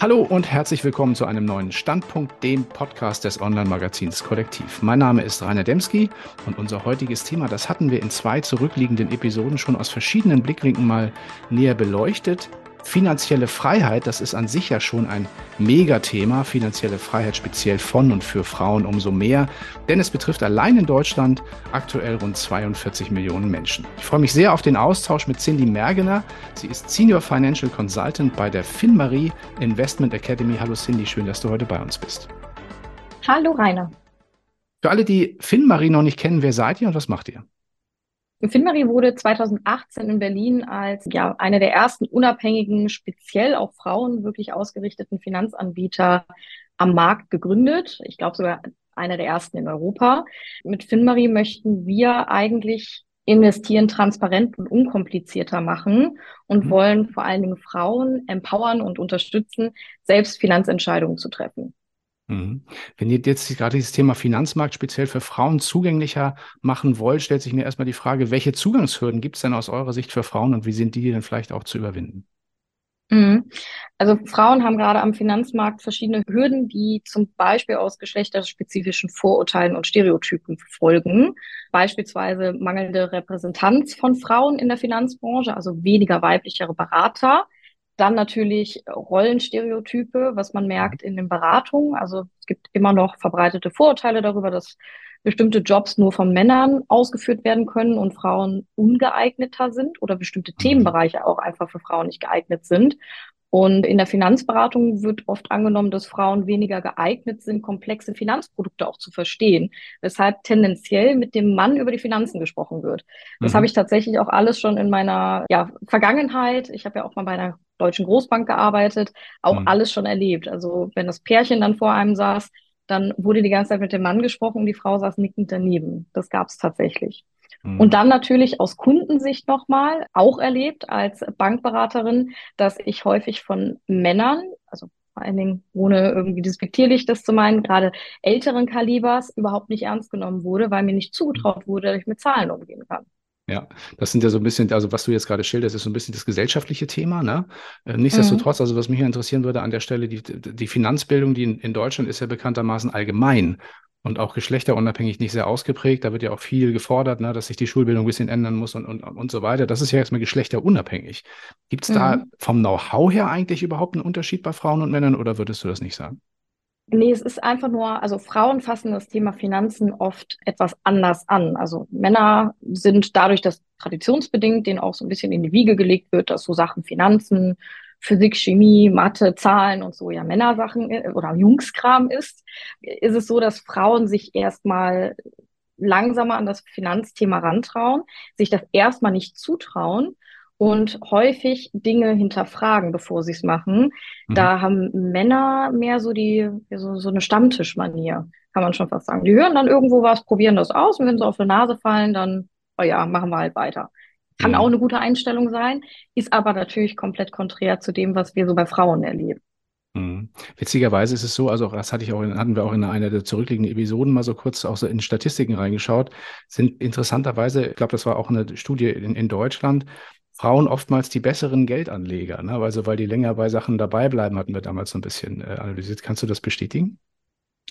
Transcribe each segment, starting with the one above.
Hallo und herzlich willkommen zu einem neuen Standpunkt, dem Podcast des Online-Magazins Kollektiv. Mein Name ist Rainer Demski und unser heutiges Thema, das hatten wir in zwei zurückliegenden Episoden schon aus verschiedenen Blickwinkeln mal näher beleuchtet. Finanzielle Freiheit, das ist an sich ja schon ein Megathema. Finanzielle Freiheit speziell von und für Frauen umso mehr, denn es betrifft allein in Deutschland aktuell rund 42 Millionen Menschen. Ich freue mich sehr auf den Austausch mit Cindy Mergener. Sie ist Senior Financial Consultant bei der FinMarie Investment Academy. Hallo Cindy, schön, dass du heute bei uns bist. Hallo Rainer. Für alle, die FinMarie noch nicht kennen, wer seid ihr und was macht ihr? Finmarie wurde 2018 in Berlin als ja, eine der ersten unabhängigen, speziell auf Frauen wirklich ausgerichteten Finanzanbieter am Markt gegründet. Ich glaube sogar einer der ersten in Europa. Mit Finmarie möchten wir eigentlich investieren transparent und unkomplizierter machen und mhm. wollen vor allen Dingen Frauen empowern und unterstützen, selbst Finanzentscheidungen zu treffen. Mhm. Wenn ihr jetzt gerade dieses Thema Finanzmarkt speziell für Frauen zugänglicher machen wollt, stellt sich mir erstmal die Frage, welche Zugangshürden gibt es denn aus eurer Sicht für Frauen und wie sind die denn vielleicht auch zu überwinden? Mhm. Also Frauen haben gerade am Finanzmarkt verschiedene Hürden, die zum Beispiel aus geschlechterspezifischen Vorurteilen und Stereotypen folgen. Beispielsweise mangelnde Repräsentanz von Frauen in der Finanzbranche, also weniger weiblichere Berater. Dann natürlich Rollenstereotype, was man merkt in den Beratungen. Also es gibt immer noch verbreitete Vorurteile darüber, dass bestimmte Jobs nur von Männern ausgeführt werden können und Frauen ungeeigneter sind oder bestimmte mhm. Themenbereiche auch einfach für Frauen nicht geeignet sind. Und in der Finanzberatung wird oft angenommen, dass Frauen weniger geeignet sind, komplexe Finanzprodukte auch zu verstehen, weshalb tendenziell mit dem Mann über die Finanzen gesprochen wird. Das mhm. habe ich tatsächlich auch alles schon in meiner ja, Vergangenheit. Ich habe ja auch mal bei einer deutschen Großbank gearbeitet, auch mhm. alles schon erlebt. Also wenn das Pärchen dann vor einem saß, dann wurde die ganze Zeit mit dem Mann gesprochen und die Frau saß nickend daneben. Das gab es tatsächlich. Mhm. Und dann natürlich aus Kundensicht nochmal auch erlebt als Bankberaterin, dass ich häufig von Männern, also vor allen Dingen ohne irgendwie despektierlich das zu meinen, gerade älteren Kalibers überhaupt nicht ernst genommen wurde, weil mir nicht zugetraut wurde, dass ich mit Zahlen umgehen kann. Ja, das sind ja so ein bisschen, also was du jetzt gerade schilderst, ist so ein bisschen das gesellschaftliche Thema. Ne? Äh, nichtsdestotrotz, mhm. also was mich interessieren würde an der Stelle, die, die Finanzbildung, die in, in Deutschland ist ja bekanntermaßen allgemein und auch geschlechterunabhängig nicht sehr ausgeprägt. Da wird ja auch viel gefordert, ne, dass sich die Schulbildung ein bisschen ändern muss und, und, und so weiter. Das ist ja erstmal geschlechterunabhängig. Gibt es mhm. da vom Know-how her eigentlich überhaupt einen Unterschied bei Frauen und Männern oder würdest du das nicht sagen? Nee, es ist einfach nur, also Frauen fassen das Thema Finanzen oft etwas anders an. Also Männer sind dadurch, dass traditionsbedingt denen auch so ein bisschen in die Wiege gelegt wird, dass so Sachen Finanzen, Physik, Chemie, Mathe, Zahlen und so ja Männersachen äh, oder Jungskram ist, ist es so, dass Frauen sich erstmal langsamer an das Finanzthema rantrauen, sich das erstmal nicht zutrauen und häufig Dinge hinterfragen, bevor sie es machen. Mhm. Da haben Männer mehr so die, so, so eine Stammtischmanier, kann man schon fast sagen. Die hören dann irgendwo was, probieren das aus und wenn sie auf die Nase fallen, dann, oh ja, machen wir halt weiter. Kann mhm. auch eine gute Einstellung sein, ist aber natürlich komplett konträr zu dem, was wir so bei Frauen erleben. Mhm. Witzigerweise ist es so, also das hatte ich auch in, hatten wir auch in einer der zurückliegenden Episoden mal so kurz auch so in Statistiken reingeschaut, sind interessanterweise, ich glaube, das war auch eine Studie in, in Deutschland, Frauen oftmals die besseren Geldanleger, ne? also weil die länger bei Sachen dabei bleiben, hatten wir damals so ein bisschen äh, analysiert. Kannst du das bestätigen?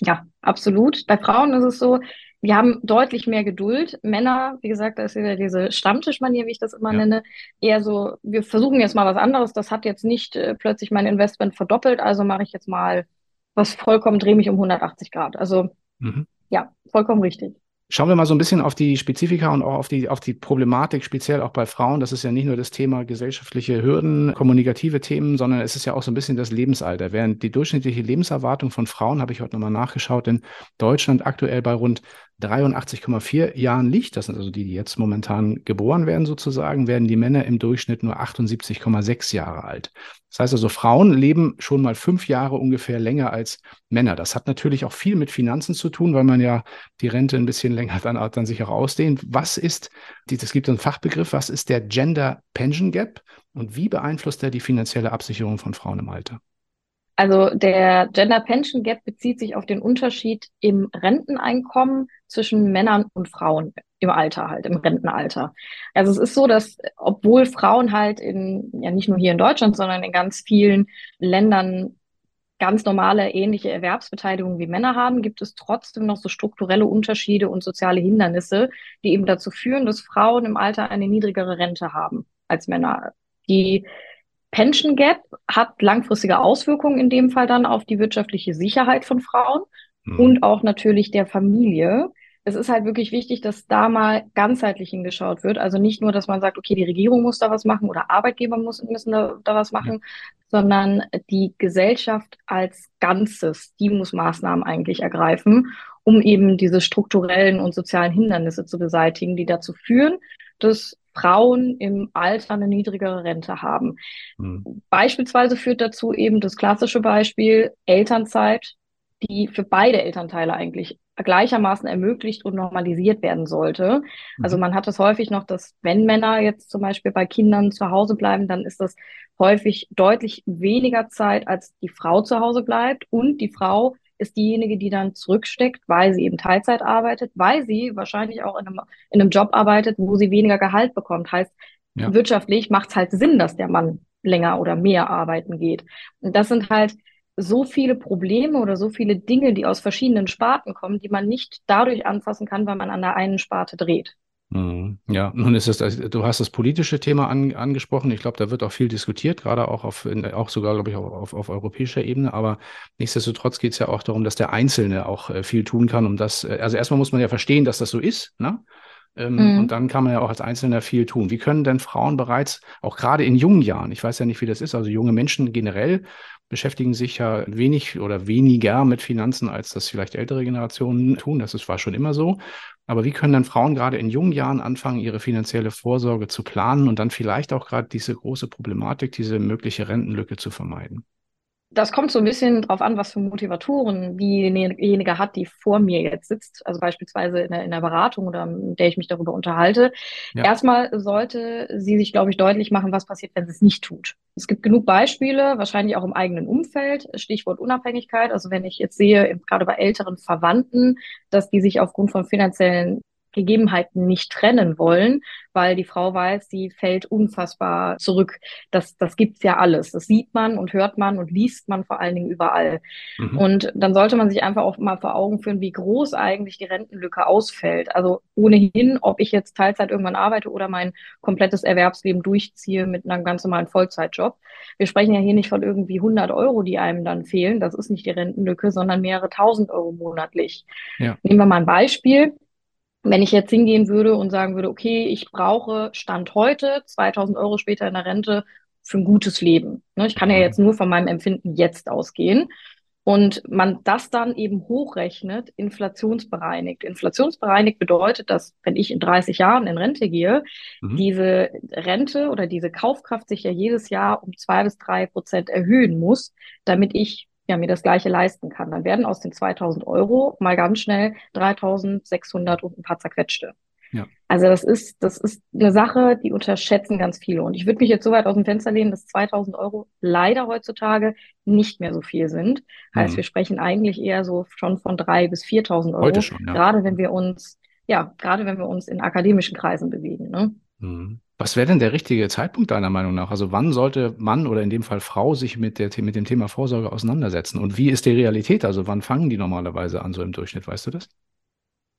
Ja, absolut. Bei Frauen ist es so, wir haben deutlich mehr Geduld. Männer, wie gesagt, da ist wieder diese Stammtischmanier, wie ich das immer ja. nenne, eher so, wir versuchen jetzt mal was anderes. Das hat jetzt nicht äh, plötzlich mein Investment verdoppelt, also mache ich jetzt mal was vollkommen, drehe mich um 180 Grad. Also mhm. ja, vollkommen richtig. Schauen wir mal so ein bisschen auf die Spezifika und auch auf die, auf die Problematik, speziell auch bei Frauen. Das ist ja nicht nur das Thema gesellschaftliche Hürden, kommunikative Themen, sondern es ist ja auch so ein bisschen das Lebensalter. Während die durchschnittliche Lebenserwartung von Frauen, habe ich heute nochmal nachgeschaut, in Deutschland aktuell bei rund 83,4 Jahren liegt, das sind also die, die jetzt momentan geboren werden sozusagen, werden die Männer im Durchschnitt nur 78,6 Jahre alt. Das heißt also, Frauen leben schon mal fünf Jahre ungefähr länger als Männer. Das hat natürlich auch viel mit Finanzen zu tun, weil man ja die Rente ein bisschen länger dann, dann sich auch ausdehnt. Was ist, es gibt einen Fachbegriff, was ist der Gender Pension Gap und wie beeinflusst er die finanzielle Absicherung von Frauen im Alter? Also der Gender Pension Gap bezieht sich auf den Unterschied im Renteneinkommen zwischen Männern und Frauen im Alter halt, im Rentenalter. Also es ist so, dass obwohl Frauen halt in, ja nicht nur hier in Deutschland, sondern in ganz vielen Ländern ganz normale, ähnliche Erwerbsbeteiligung wie Männer haben, gibt es trotzdem noch so strukturelle Unterschiede und soziale Hindernisse, die eben dazu führen, dass Frauen im Alter eine niedrigere Rente haben als Männer. Die Pension Gap hat langfristige Auswirkungen in dem Fall dann auf die wirtschaftliche Sicherheit von Frauen mhm. und auch natürlich der Familie. Es ist halt wirklich wichtig, dass da mal ganzheitlich hingeschaut wird. Also nicht nur, dass man sagt, okay, die Regierung muss da was machen oder Arbeitgeber muss, müssen da, da was machen, ja. sondern die Gesellschaft als Ganzes, die muss Maßnahmen eigentlich ergreifen, um eben diese strukturellen und sozialen Hindernisse zu beseitigen, die dazu führen, dass Frauen im Alter eine niedrigere Rente haben. Mhm. Beispielsweise führt dazu eben das klassische Beispiel Elternzeit, die für beide Elternteile eigentlich gleichermaßen ermöglicht und normalisiert werden sollte. Mhm. Also man hat es häufig noch, dass wenn Männer jetzt zum Beispiel bei Kindern zu Hause bleiben, dann ist das häufig deutlich weniger Zeit, als die Frau zu Hause bleibt und die Frau ist diejenige, die dann zurücksteckt, weil sie eben Teilzeit arbeitet, weil sie wahrscheinlich auch in einem, in einem Job arbeitet, wo sie weniger Gehalt bekommt. Heißt, ja. wirtschaftlich macht es halt Sinn, dass der Mann länger oder mehr arbeiten geht. Und das sind halt so viele Probleme oder so viele Dinge, die aus verschiedenen Sparten kommen, die man nicht dadurch anfassen kann, weil man an der einen Sparte dreht. Mhm. Ja, nun ist es, du hast das politische Thema an, angesprochen. Ich glaube, da wird auch viel diskutiert, gerade auch auf, auch sogar, glaube ich, auch auf, auf europäischer Ebene. Aber nichtsdestotrotz geht es ja auch darum, dass der Einzelne auch äh, viel tun kann, um das, äh, also erstmal muss man ja verstehen, dass das so ist, ne? Ähm, mhm. Und dann kann man ja auch als Einzelner viel tun. Wie können denn Frauen bereits, auch gerade in jungen Jahren, ich weiß ja nicht, wie das ist, also junge Menschen generell beschäftigen sich ja wenig oder weniger mit Finanzen, als das vielleicht ältere Generationen tun. Das ist, war schon immer so. Aber wie können dann Frauen gerade in jungen Jahren anfangen, ihre finanzielle Vorsorge zu planen und dann vielleicht auch gerade diese große Problematik, diese mögliche Rentenlücke zu vermeiden? Das kommt so ein bisschen drauf an, was für Motivatoren diejenige hat, die vor mir jetzt sitzt, also beispielsweise in der, in der Beratung oder in der ich mich darüber unterhalte. Ja. Erstmal sollte sie sich, glaube ich, deutlich machen, was passiert, wenn sie es nicht tut. Es gibt genug Beispiele, wahrscheinlich auch im eigenen Umfeld, Stichwort Unabhängigkeit. Also wenn ich jetzt sehe, gerade bei älteren Verwandten, dass die sich aufgrund von finanziellen Gegebenheiten nicht trennen wollen, weil die Frau weiß, sie fällt unfassbar zurück. Das, das gibt's ja alles. Das sieht man und hört man und liest man vor allen Dingen überall. Mhm. Und dann sollte man sich einfach auch mal vor Augen führen, wie groß eigentlich die Rentenlücke ausfällt. Also ohnehin, ob ich jetzt Teilzeit irgendwann arbeite oder mein komplettes Erwerbsleben durchziehe mit einem ganz normalen Vollzeitjob. Wir sprechen ja hier nicht von irgendwie 100 Euro, die einem dann fehlen. Das ist nicht die Rentenlücke, sondern mehrere tausend Euro monatlich. Ja. Nehmen wir mal ein Beispiel. Wenn ich jetzt hingehen würde und sagen würde, okay, ich brauche Stand heute 2000 Euro später in der Rente für ein gutes Leben. Ne, ich kann ja mhm. jetzt nur von meinem Empfinden jetzt ausgehen. Und man das dann eben hochrechnet, inflationsbereinigt. Inflationsbereinigt bedeutet, dass wenn ich in 30 Jahren in Rente gehe, mhm. diese Rente oder diese Kaufkraft sich ja jedes Jahr um zwei bis drei Prozent erhöhen muss, damit ich ja, mir das Gleiche leisten kann. Dann werden aus den 2000 Euro mal ganz schnell 3600 und ein paar zerquetschte. Ja. Also das ist, das ist eine Sache, die unterschätzen ganz viele. Und ich würde mich jetzt so weit aus dem Fenster lehnen, dass 2000 Euro leider heutzutage nicht mehr so viel sind. Heißt, mhm. wir sprechen eigentlich eher so schon von 3.000 bis 4.000 Euro. Schon, ja. Gerade wenn wir uns, ja, gerade wenn wir uns in akademischen Kreisen bewegen. Ne? Mhm. Was wäre denn der richtige Zeitpunkt deiner Meinung nach? Also wann sollte Mann oder in dem Fall Frau sich mit, der, mit dem Thema Vorsorge auseinandersetzen? Und wie ist die Realität? Also wann fangen die normalerweise an, so im Durchschnitt? Weißt du das?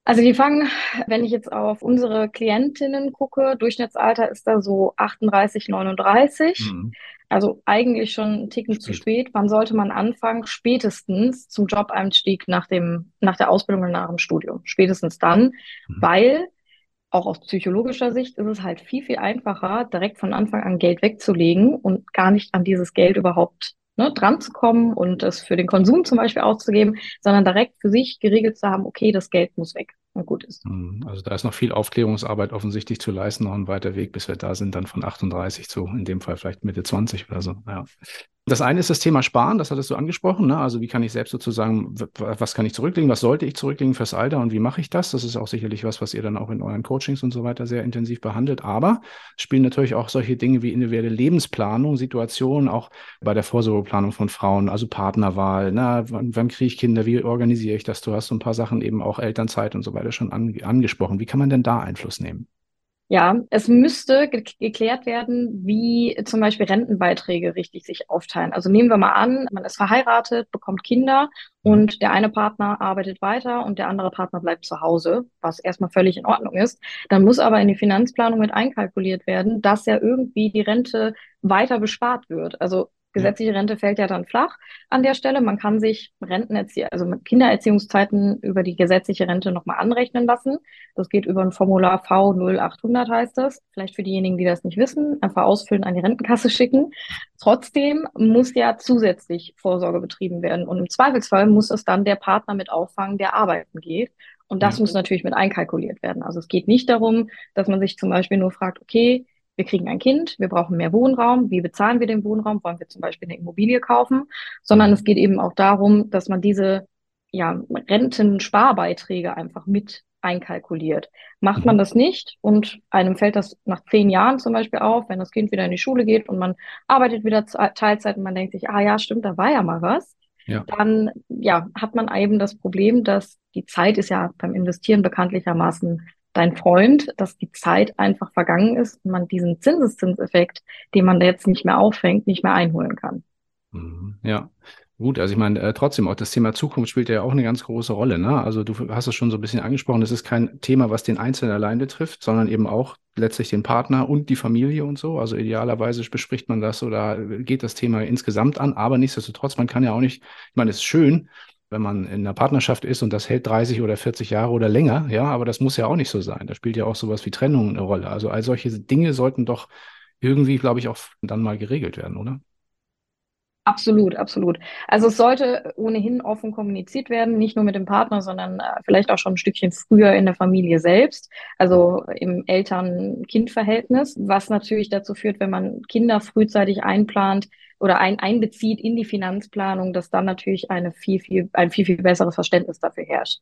Also die fangen, wenn ich jetzt auf unsere Klientinnen gucke, Durchschnittsalter ist da so 38, 39. Mhm. Also eigentlich schon ein Ticken zu spät. Wann sollte man anfangen? Spätestens zum Jobeinstieg nach dem, nach der Ausbildung und nach dem Studium. Spätestens dann, mhm. weil auch aus psychologischer Sicht ist es halt viel, viel einfacher, direkt von Anfang an Geld wegzulegen und gar nicht an dieses Geld überhaupt ne, dran zu kommen und es für den Konsum zum Beispiel auszugeben, sondern direkt für sich geregelt zu haben, okay, das Geld muss weg und gut ist. Mhm. Also da ist noch viel Aufklärungsarbeit offensichtlich zu leisten, noch ein weiter Weg, bis wir da sind, dann von 38 zu, in dem Fall vielleicht Mitte 20 oder so. Ja. Das eine ist das Thema Sparen, das hattest du angesprochen. Ne? Also wie kann ich selbst sozusagen, was kann ich zurücklegen, was sollte ich zurücklegen fürs Alter und wie mache ich das? Das ist auch sicherlich was, was ihr dann auch in euren Coachings und so weiter sehr intensiv behandelt. Aber spielen natürlich auch solche Dinge wie individuelle Lebensplanung, Situationen, auch bei der Vorsorgeplanung von Frauen, also Partnerwahl, ne? wann, wann kriege ich Kinder, wie organisiere ich das? Du hast so ein paar Sachen eben auch Elternzeit und so weiter schon an, angesprochen. Wie kann man denn da Einfluss nehmen? Ja, es müsste ge geklärt werden, wie zum Beispiel Rentenbeiträge richtig sich aufteilen. Also nehmen wir mal an, man ist verheiratet, bekommt Kinder mhm. und der eine Partner arbeitet weiter und der andere Partner bleibt zu Hause, was erstmal völlig in Ordnung ist. Dann muss aber in die Finanzplanung mit einkalkuliert werden, dass ja irgendwie die Rente weiter bespart wird. Also Gesetzliche Rente fällt ja dann flach an der Stelle. Man kann sich Rentenerziehung, also Kindererziehungszeiten über die gesetzliche Rente nochmal anrechnen lassen. Das geht über ein Formular V0800 heißt das. Vielleicht für diejenigen, die das nicht wissen, einfach ausfüllen, an die Rentenkasse schicken. Trotzdem muss ja zusätzlich Vorsorge betrieben werden. Und im Zweifelsfall muss es dann der Partner mit auffangen, der arbeiten geht. Und das ja. muss natürlich mit einkalkuliert werden. Also es geht nicht darum, dass man sich zum Beispiel nur fragt, okay, wir kriegen ein Kind, wir brauchen mehr Wohnraum, wie bezahlen wir den Wohnraum, wollen wir zum Beispiel eine Immobilie kaufen, sondern es geht eben auch darum, dass man diese ja, Rentensparbeiträge einfach mit einkalkuliert. Macht man mhm. das nicht und einem fällt das nach zehn Jahren zum Beispiel auf, wenn das Kind wieder in die Schule geht und man arbeitet wieder Teilzeit und man denkt sich, ah ja, stimmt, da war ja mal was, ja. dann ja, hat man eben das Problem, dass die Zeit ist ja beim Investieren bekanntlichermaßen dein Freund, dass die Zeit einfach vergangen ist und man diesen Zinseszinseffekt, den man da jetzt nicht mehr auffängt, nicht mehr einholen kann. Mhm. Ja. Gut, also ich meine, äh, trotzdem auch das Thema Zukunft spielt ja auch eine ganz große Rolle. Ne? Also du hast es schon so ein bisschen angesprochen, es ist kein Thema, was den Einzelnen allein betrifft, sondern eben auch letztlich den Partner und die Familie und so. Also idealerweise bespricht man das oder geht das Thema insgesamt an, aber nichtsdestotrotz, man kann ja auch nicht, ich meine, es ist schön, wenn man in einer Partnerschaft ist und das hält 30 oder 40 Jahre oder länger, ja, aber das muss ja auch nicht so sein. Da spielt ja auch sowas wie Trennung eine Rolle. Also all solche Dinge sollten doch irgendwie, glaube ich, auch dann mal geregelt werden, oder? Absolut, absolut. Also es sollte ohnehin offen kommuniziert werden, nicht nur mit dem Partner, sondern äh, vielleicht auch schon ein Stückchen früher in der Familie selbst, also im Eltern-Kind-Verhältnis, was natürlich dazu führt, wenn man Kinder frühzeitig einplant, oder ein, einbezieht in die Finanzplanung, dass dann natürlich eine viel, viel, ein viel, viel besseres Verständnis dafür herrscht.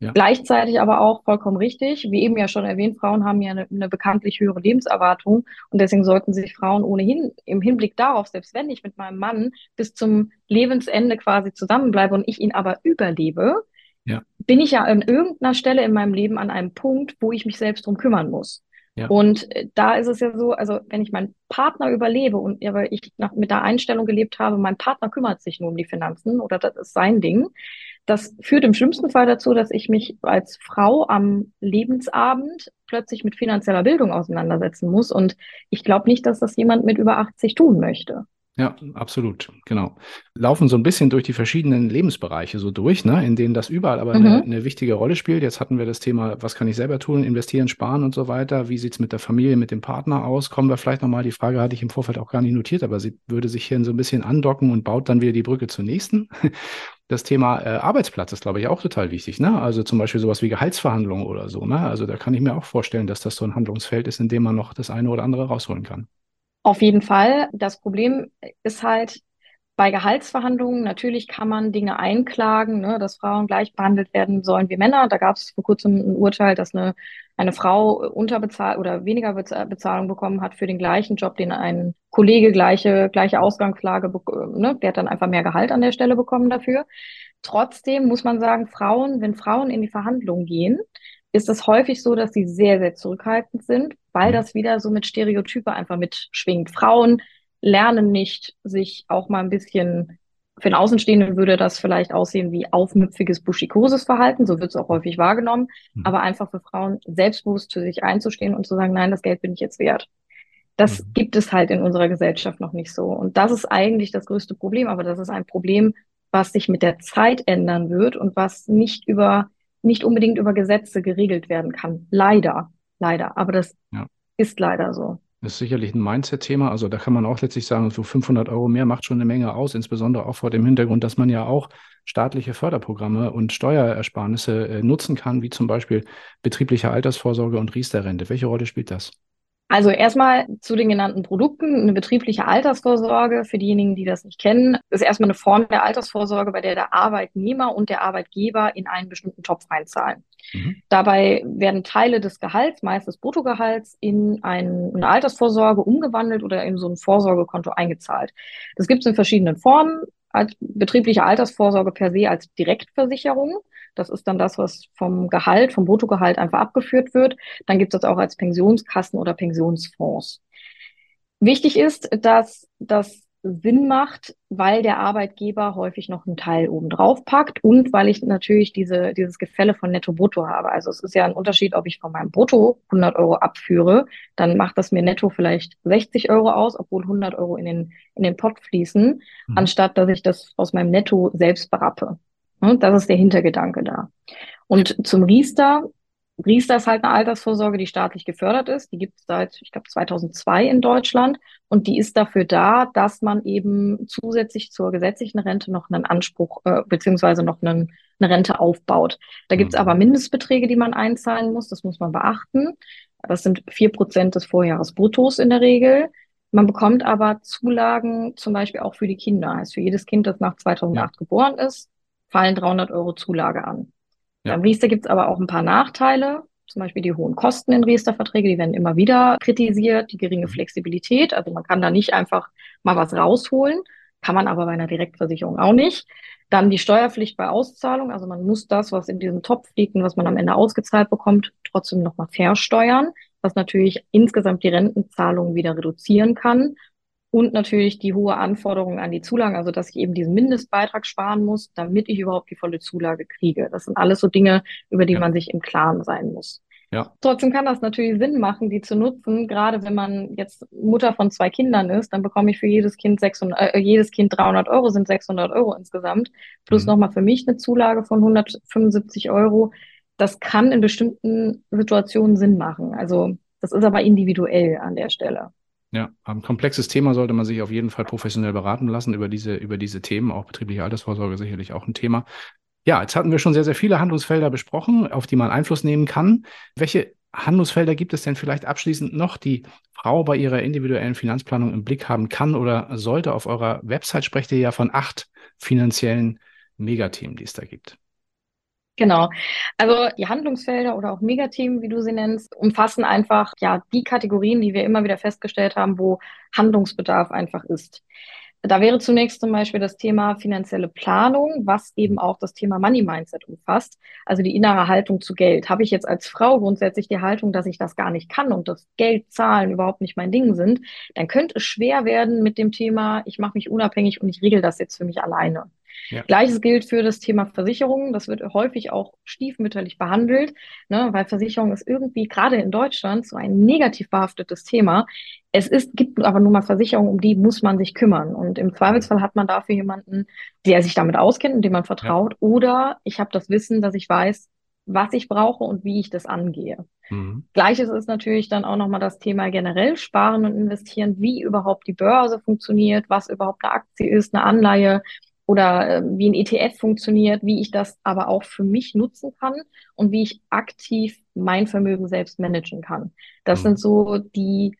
Ja. Gleichzeitig aber auch vollkommen richtig, wie eben ja schon erwähnt, Frauen haben ja eine, eine bekanntlich höhere Lebenserwartung und deswegen sollten sich Frauen ohnehin im Hinblick darauf, selbst wenn ich mit meinem Mann bis zum Lebensende quasi zusammenbleibe und ich ihn aber überlebe, ja. bin ich ja an irgendeiner Stelle in meinem Leben an einem Punkt, wo ich mich selbst drum kümmern muss. Ja. Und äh, da ist es ja so, also wenn ich meinen Partner überlebe und aber ich nach, mit der Einstellung gelebt habe, mein Partner kümmert sich nur um die Finanzen oder das ist sein Ding, das führt im schlimmsten Fall dazu, dass ich mich als Frau am Lebensabend plötzlich mit finanzieller Bildung auseinandersetzen muss. Und ich glaube nicht, dass das jemand mit über 80 tun möchte. Ja, absolut, genau. Laufen so ein bisschen durch die verschiedenen Lebensbereiche so durch, ne, in denen das überall aber mhm. eine, eine, wichtige Rolle spielt. Jetzt hatten wir das Thema, was kann ich selber tun, investieren, sparen und so weiter. Wie sieht's mit der Familie, mit dem Partner aus? Kommen wir vielleicht nochmal, die Frage hatte ich im Vorfeld auch gar nicht notiert, aber sie würde sich hier so ein bisschen andocken und baut dann wieder die Brücke zur nächsten. Das Thema äh, Arbeitsplatz ist, glaube ich, auch total wichtig. Ne? Also zum Beispiel sowas wie Gehaltsverhandlungen oder so. Ne? Also da kann ich mir auch vorstellen, dass das so ein Handlungsfeld ist, in dem man noch das eine oder andere rausholen kann. Auf jeden Fall. Das Problem ist halt bei Gehaltsverhandlungen, natürlich kann man Dinge einklagen, ne, dass Frauen gleich behandelt werden sollen wie Männer. Da gab es vor kurzem ein Urteil, dass eine, eine Frau unterbezahlt oder weniger Bezahlung bekommen hat für den gleichen Job, den ein Kollege gleiche, gleiche Ausgangslage, ne, der hat dann einfach mehr Gehalt an der Stelle bekommen dafür. Trotzdem muss man sagen, Frauen, wenn Frauen in die Verhandlungen gehen, ist es häufig so, dass sie sehr, sehr zurückhaltend sind, weil mhm. das wieder so mit Stereotype einfach mitschwingt. Frauen lernen nicht, sich auch mal ein bisschen, für den Außenstehenden würde das vielleicht aussehen wie aufmüpfiges, buschikoses Verhalten, so wird es auch häufig wahrgenommen, mhm. aber einfach für Frauen selbstbewusst für sich einzustehen und zu sagen, nein, das Geld bin ich jetzt wert. Das mhm. gibt es halt in unserer Gesellschaft noch nicht so. Und das ist eigentlich das größte Problem, aber das ist ein Problem, was sich mit der Zeit ändern wird und was nicht über nicht unbedingt über Gesetze geregelt werden kann. Leider, leider. Aber das ja. ist leider so. Das ist sicherlich ein Mindset-Thema. Also da kann man auch letztlich sagen, so 500 Euro mehr macht schon eine Menge aus, insbesondere auch vor dem Hintergrund, dass man ja auch staatliche Förderprogramme und Steuerersparnisse äh, nutzen kann, wie zum Beispiel betriebliche Altersvorsorge und Riester-Rente. Welche Rolle spielt das? Also erstmal zu den genannten Produkten. Eine betriebliche Altersvorsorge, für diejenigen, die das nicht kennen, ist erstmal eine Form der Altersvorsorge, bei der der Arbeitnehmer und der Arbeitgeber in einen bestimmten Topf einzahlen. Mhm. Dabei werden Teile des Gehalts, meist des Bruttogehalts, in eine Altersvorsorge umgewandelt oder in so ein Vorsorgekonto eingezahlt. Das gibt es in verschiedenen Formen. Als betriebliche Altersvorsorge per se als Direktversicherung. Das ist dann das, was vom Gehalt, vom Bruttogehalt einfach abgeführt wird. Dann gibt es das auch als Pensionskassen oder Pensionsfonds. Wichtig ist, dass das Sinn macht, weil der Arbeitgeber häufig noch einen Teil obendrauf packt und weil ich natürlich diese, dieses Gefälle von Netto-Brutto habe. Also es ist ja ein Unterschied, ob ich von meinem Brutto 100 Euro abführe, dann macht das mir netto vielleicht 60 Euro aus, obwohl 100 Euro in den, in den Pott fließen, mhm. anstatt dass ich das aus meinem Netto selbst berappe. Das ist der Hintergedanke da. Und zum Riester Riester ist halt eine Altersvorsorge, die staatlich gefördert ist. Die gibt es seit, ich glaube, 2002 in Deutschland. Und die ist dafür da, dass man eben zusätzlich zur gesetzlichen Rente noch einen Anspruch äh, beziehungsweise noch einen, eine Rente aufbaut. Da gibt es mhm. aber Mindestbeträge, die man einzahlen muss. Das muss man beachten. Das sind vier Prozent des Vorjahresbruttos in der Regel. Man bekommt aber Zulagen zum Beispiel auch für die Kinder. Heißt, für jedes Kind, das nach 2008 ja. geboren ist, fallen 300 Euro Zulage an. Ja. Beim Riester gibt es aber auch ein paar Nachteile, zum Beispiel die hohen Kosten in Riester-Verträge, die werden immer wieder kritisiert, die geringe mhm. Flexibilität, also man kann da nicht einfach mal was rausholen, kann man aber bei einer Direktversicherung auch nicht. Dann die Steuerpflicht bei Auszahlung, also man muss das, was in diesem Topf liegt und was man am Ende ausgezahlt bekommt, trotzdem nochmal versteuern, was natürlich insgesamt die Rentenzahlungen wieder reduzieren kann und natürlich die hohe Anforderung an die Zulagen, also dass ich eben diesen Mindestbeitrag sparen muss, damit ich überhaupt die volle Zulage kriege. Das sind alles so Dinge, über die ja. man sich im Klaren sein muss. Ja. Trotzdem kann das natürlich Sinn machen, die zu nutzen. Gerade wenn man jetzt Mutter von zwei Kindern ist, dann bekomme ich für jedes Kind 600, äh, jedes Kind 300 Euro, sind 600 Euro insgesamt. Plus mhm. nochmal für mich eine Zulage von 175 Euro. Das kann in bestimmten Situationen Sinn machen. Also das ist aber individuell an der Stelle. Ja, ein komplexes Thema sollte man sich auf jeden Fall professionell beraten lassen über diese, über diese Themen. Auch betriebliche Altersvorsorge sicherlich auch ein Thema. Ja, jetzt hatten wir schon sehr, sehr viele Handlungsfelder besprochen, auf die man Einfluss nehmen kann. Welche Handlungsfelder gibt es denn vielleicht abschließend noch, die Frau bei ihrer individuellen Finanzplanung im Blick haben kann oder sollte? Auf eurer Website sprecht ihr ja von acht finanziellen Megathemen, die es da gibt. Genau. Also die Handlungsfelder oder auch Megathemen, wie du sie nennst, umfassen einfach ja die Kategorien, die wir immer wieder festgestellt haben, wo Handlungsbedarf einfach ist. Da wäre zunächst zum Beispiel das Thema finanzielle Planung, was eben auch das Thema Money Mindset umfasst, also die innere Haltung zu Geld. Habe ich jetzt als Frau grundsätzlich die Haltung, dass ich das gar nicht kann und dass Geld zahlen überhaupt nicht mein Ding sind, dann könnte es schwer werden mit dem Thema, ich mache mich unabhängig und ich regel das jetzt für mich alleine. Ja. Gleiches gilt für das Thema Versicherungen. Das wird häufig auch stiefmütterlich behandelt, ne, weil Versicherung ist irgendwie gerade in Deutschland so ein negativ behaftetes Thema. Es ist, gibt aber nur mal Versicherungen, um die muss man sich kümmern. Und im Zweifelsfall hat man dafür jemanden, der sich damit auskennt und dem man vertraut. Ja. Oder ich habe das Wissen, dass ich weiß, was ich brauche und wie ich das angehe. Mhm. Gleiches ist natürlich dann auch nochmal das Thema generell sparen und investieren, wie überhaupt die Börse funktioniert, was überhaupt eine Aktie ist, eine Anleihe, oder äh, wie ein ETF funktioniert, wie ich das aber auch für mich nutzen kann und wie ich aktiv mein Vermögen selbst managen kann. Das mhm. sind so die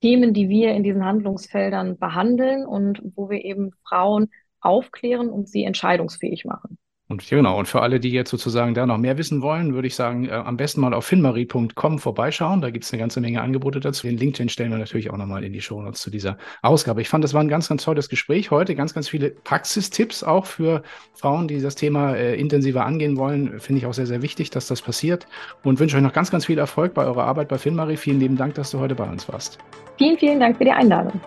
Themen, die wir in diesen Handlungsfeldern behandeln und wo wir eben Frauen aufklären und sie entscheidungsfähig machen. Und genau, und für alle, die jetzt sozusagen da noch mehr wissen wollen, würde ich sagen, äh, am besten mal auf finmarie.com vorbeischauen. Da gibt es eine ganze Menge Angebote dazu. Den Link, den stellen wir natürlich auch nochmal in die Show Notes zu dieser Ausgabe. Ich fand, das war ein ganz, ganz tolles Gespräch heute. Ganz, ganz viele Praxistipps auch für Frauen, die das Thema äh, intensiver angehen wollen. Finde ich auch sehr, sehr wichtig, dass das passiert. Und wünsche euch noch ganz, ganz viel Erfolg bei eurer Arbeit bei Finmarie. Vielen lieben Dank, dass du heute bei uns warst. Vielen, vielen Dank für die Einladung.